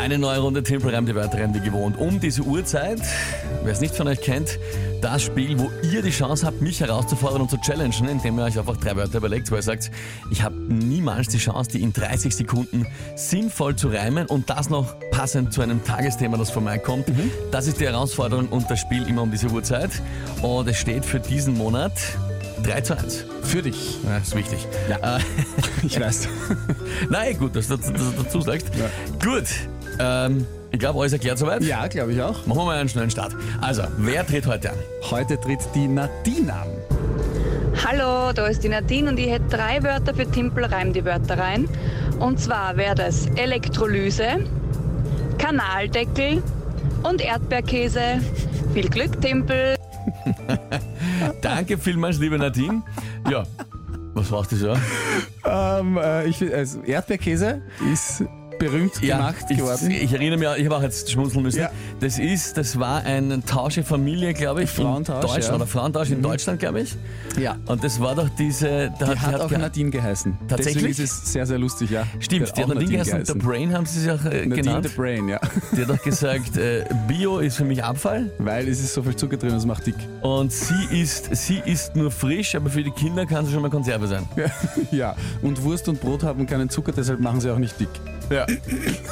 Eine neue Runde Tempel reimt die Wörter rein, wie gewohnt. Um diese Uhrzeit, wer es nicht von euch kennt, das Spiel, wo ihr die Chance habt, mich herauszufordern und zu challengen, indem ihr euch einfach drei Wörter überlegt, weil ihr sagt, ich habe niemals die Chance, die in 30 Sekunden sinnvoll zu reimen und das noch passend zu einem Tagesthema, das von mir kommt. Das ist die Herausforderung und das Spiel immer um diese Uhrzeit. Und es steht für diesen Monat 3 zu 1. Für dich. Ja, ist wichtig. Ja. Äh, Ich weiß. Nein, gut, dass du das dazu sagst. Ja. Gut, ähm, ich glaube, alles erklärt soweit. Ja, glaube ich auch. Machen wir mal einen schnellen Start. Also, wer tritt heute an? Heute tritt die Nadine an. Hallo, da ist die Nadine und ich hätte drei Wörter für Timpel, reim die Wörter rein. Und zwar wäre das Elektrolyse, Kanaldeckel und Erdbeerkäse. Viel Glück, Timpel! Danke vielmals, liebe Nadine. Ja, was brauchst du so? Ähm, äh, ich, also Erdbeerkäse ist berühmt gemacht ich, geworden. Ich erinnere mich, ich habe auch jetzt schmunzeln müssen. Ja. Das ist, das war ein Tausch in Familie, glaube ich. Frauentausch, in Deutschland, ja. Mhm. oder Frauentausch in Deutschland, glaube ich. ja. Und das war doch diese. Da Die hat, auch ge- Nadine geheißen. Tatsächlich? Deswegen ist es sehr, sehr lustig, ja. Stimmt, die auch hat Nadine geheißen. The Brain haben sie sich auch äh, Nadine genannt. the Brain, ja. Die hat doch gesagt, äh, Bio ist für mich Abfall. Weil es ist so viel Zucker drin, das macht dick. Und sie ist, sie ist nur frisch, aber für die Kinder kann sie schon mal Konserve sein. ja. Und Wurst und Brot haben keinen Zucker, deshalb machen sie auch nicht dick. Ja.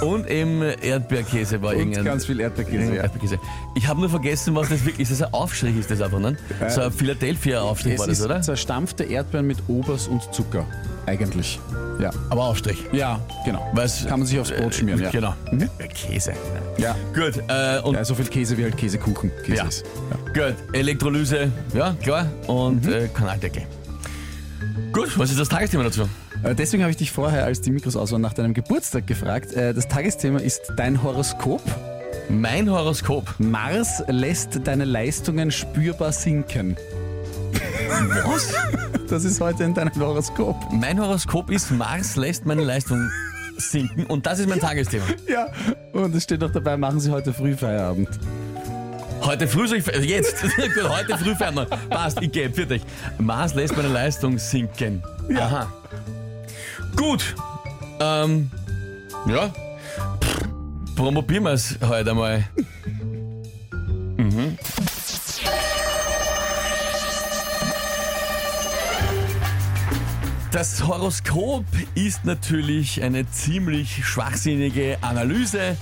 Und eben Erdbeerkäse war Und irgendein. ganz viel Erdbeerkäse, irgendein ja. Erdbeerkäse. Ich habe nur vergessen, was das wirklich ist. Das ist ein Aufstrich, ist das einfach, ne? So ein Philadelphia-Aufstrich war das, ist oder? zerstampfte Erdbeeren mit Obers und Zucker. Eigentlich. Ja. Aber Aufstrich. Ja, genau. Weil's- Kann man sich aufs Brot schmieren, ja. Genau. Erdbeerkäse. Ja. Gut, äh, und ja. So viel Käse wie halt Käsekuchen. Käse Ja. ist. Ja. gut, Elektrolyse, ja, klar. Und Mhm. äh, Kanaldeckel. Gut, was ist das Tagesthema dazu? Äh, Deswegen habe ich dich vorher, als die Mikros aus waren, nach deinem Geburtstag gefragt. Äh, Das Tagesthema ist dein Horoskop. Mein Horoskop. Mars lässt deine Leistungen spürbar sinken. Was? Das ist heute in deinem Horoskop. mein Horoskop ist, Mars lässt meine Leistung sinken und das ist mein Tagesthema. Ja. Und es steht noch dabei, machen Sie heute früh Feierabend. Heute früh soll ich, also jetzt, Gut, heute früh man. Passt, ich gebe, für dich. Mars lässt meine Leistung sinken. Aha. Gut. Ähm, ja. Pff, Promobieren wir es heute einmal. Mhm. Das Horoskop ist natürlich eine ziemlich schwachsinnige Analyse.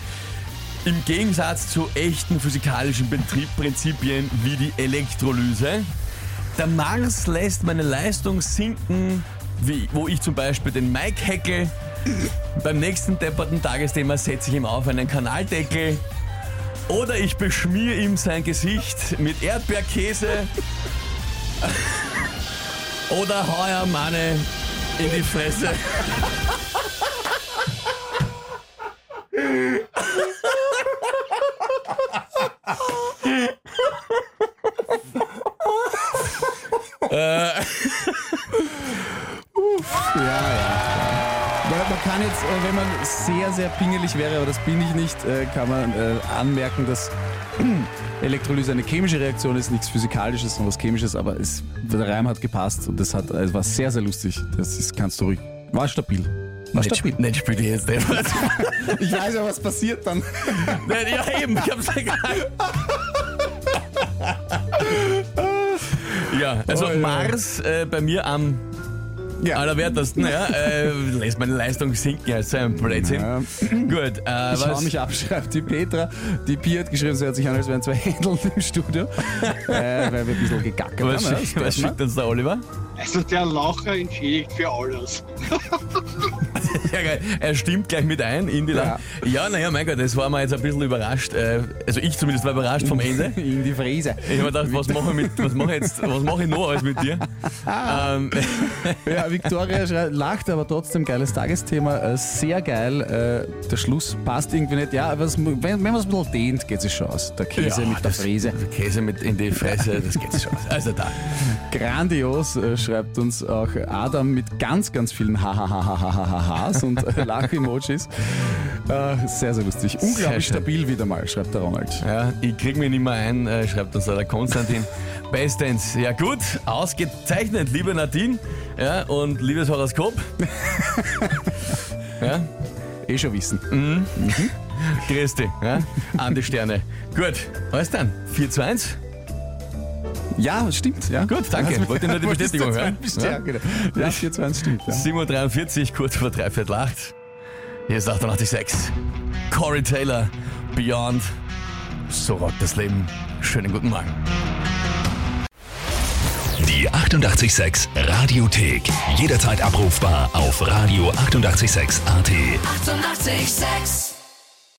Im Gegensatz zu echten physikalischen Betrieb Prinzipien wie die Elektrolyse. Der Mars lässt meine Leistung sinken, wie, wo ich zum Beispiel den Mike heckel. Beim nächsten depperten Tagesthema setze ich ihm auf einen Kanaldeckel. Oder ich beschmier ihm sein Gesicht mit Erdbeerkäse. Oder hau er Manne in die Fresse. Ja, ja. Man kann jetzt, äh, wenn man sehr, sehr pingelig wäre, aber das bin ich nicht, äh, kann man äh, anmerken, dass Elektrolyse eine chemische Reaktion ist, nichts Physikalisches, sondern was Chemisches, aber es, der Reim hat gepasst und das hat, es war sehr, sehr lustig. Das ist, kannst du ruhig. War stabil. War Nicht, stabil. nicht spielt ihr jetzt deppert. Ich weiß ja, was passiert dann. Nein, ja eben, ich hab's egal. Ja, also Oh, ja. Mars äh, bei mir am Ja. allerwertesten, ja, äh, lässt meine Leistung sinken, als so ein Blödsinn. Ja. Gut, äh, Ich schau was, mich ab, schreibt die Petra. Die Pi hat geschrieben, sie hört sich an, als wären zwei Händel im Studio. äh, weil wir ein bisschen gegackert was, haben. schick- was schickt uns der Oliver? Also der Lacher entschädigt für alles. Ja, geil. Er stimmt gleich mit ein in die Ja. ja. ja, naja, mein Gott, das war mir jetzt ein bisschen überrascht. Äh, also ich zumindest war überrascht vom Ende. In die Fräse. Ich habe mir gedacht, was mache ich, mit, was mache ich jetzt, was mache ich noch alles mit dir? ähm, Ja, Victoria schreit, lacht, aber trotzdem geiles Tagesthema. Äh, sehr geil. Äh, der Schluss passt irgendwie nicht. Ja, es, wenn, wenn man es ein bisschen dehnt, geht es schon aus. Der Käse ja, mit der das- Fräse. also Käse mit in die Fresse, das geht schon. Also da. Grandios, äh, schreibt uns auch Adam mit ganz, ganz vielen Hahaha und äh, Lach-Emojis. Äh, sehr, sehr lustig. Unglaublich schön. stabil wieder mal, schreibt der Ronald. Ja, ich krieg mich nicht mehr ein, äh, schreibt uns der Konstantin. Bestens. Ja gut, ausgezeichnet, liebe Nadine. Ja, und liebes Horoskop. ja, Eh schon wissen. grüß dich. Ja, an die Sterne. Gut, alles dann. 4 zu 1. Ja, stimmt. Ja. Gut, danke. Wollte nur die Bestätigung hören. bestätigen? Ja, ja 4 2 stimmt. Ja. 7.43 Uhr, kurz vor dreiviertel acht. Hier ist 886. Corey Taylor, Beyond. So rockt das Leben. Schönen guten Morgen. Die 886 Radiothek. Jederzeit abrufbar auf radio886.at. 886! 886